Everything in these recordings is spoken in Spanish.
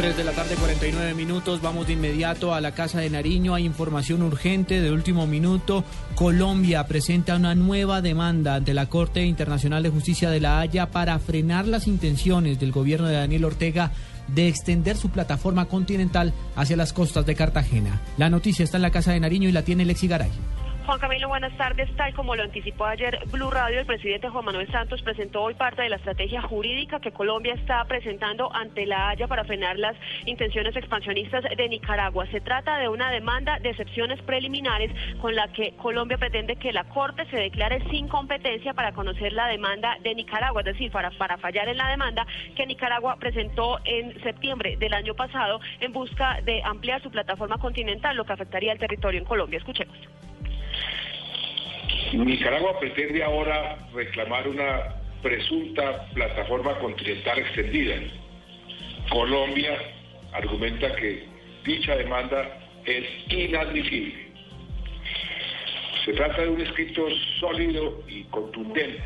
3 de la tarde, 49 minutos. Vamos de inmediato a la Casa de Nariño. Hay información urgente de último minuto. Colombia presenta una nueva demanda ante la Corte Internacional de Justicia de La Haya para frenar las intenciones del gobierno de Daniel Ortega de extender su plataforma continental hacia las costas de Cartagena. La noticia está en la Casa de Nariño y la tiene Lexi Garay. Juan Camilo, buenas tardes. Tal como lo anticipó ayer Blue Radio, el presidente Juan Manuel Santos presentó hoy parte de la estrategia jurídica que Colombia está presentando ante la Haya para frenar las intenciones expansionistas de Nicaragua. Se trata de una demanda de excepciones preliminares con la que Colombia pretende que la Corte se declare sin competencia para conocer la demanda de Nicaragua, es decir, para, para fallar en la demanda que Nicaragua presentó en septiembre del año pasado en busca de ampliar su plataforma continental, lo que afectaría al territorio en Colombia. Escuchemos. Nicaragua pretende ahora reclamar una presunta plataforma continental extendida. Colombia argumenta que dicha demanda es inadmisible. Se trata de un escrito sólido y contundente,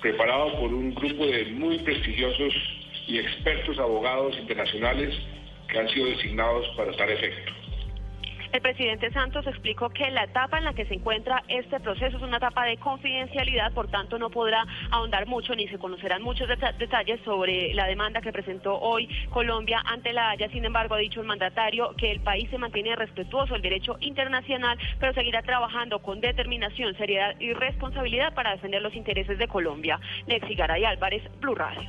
preparado por un grupo de muy prestigiosos y expertos abogados internacionales que han sido designados para tal efecto. El presidente Santos explicó que la etapa en la que se encuentra este proceso es una etapa de confidencialidad, por tanto no podrá ahondar mucho ni se conocerán muchos detalles sobre la demanda que presentó hoy Colombia ante la Haya. Sin embargo, ha dicho el mandatario que el país se mantiene respetuoso del derecho internacional, pero seguirá trabajando con determinación, seriedad y responsabilidad para defender los intereses de Colombia. Lexi Garay Álvarez, Blue Radio.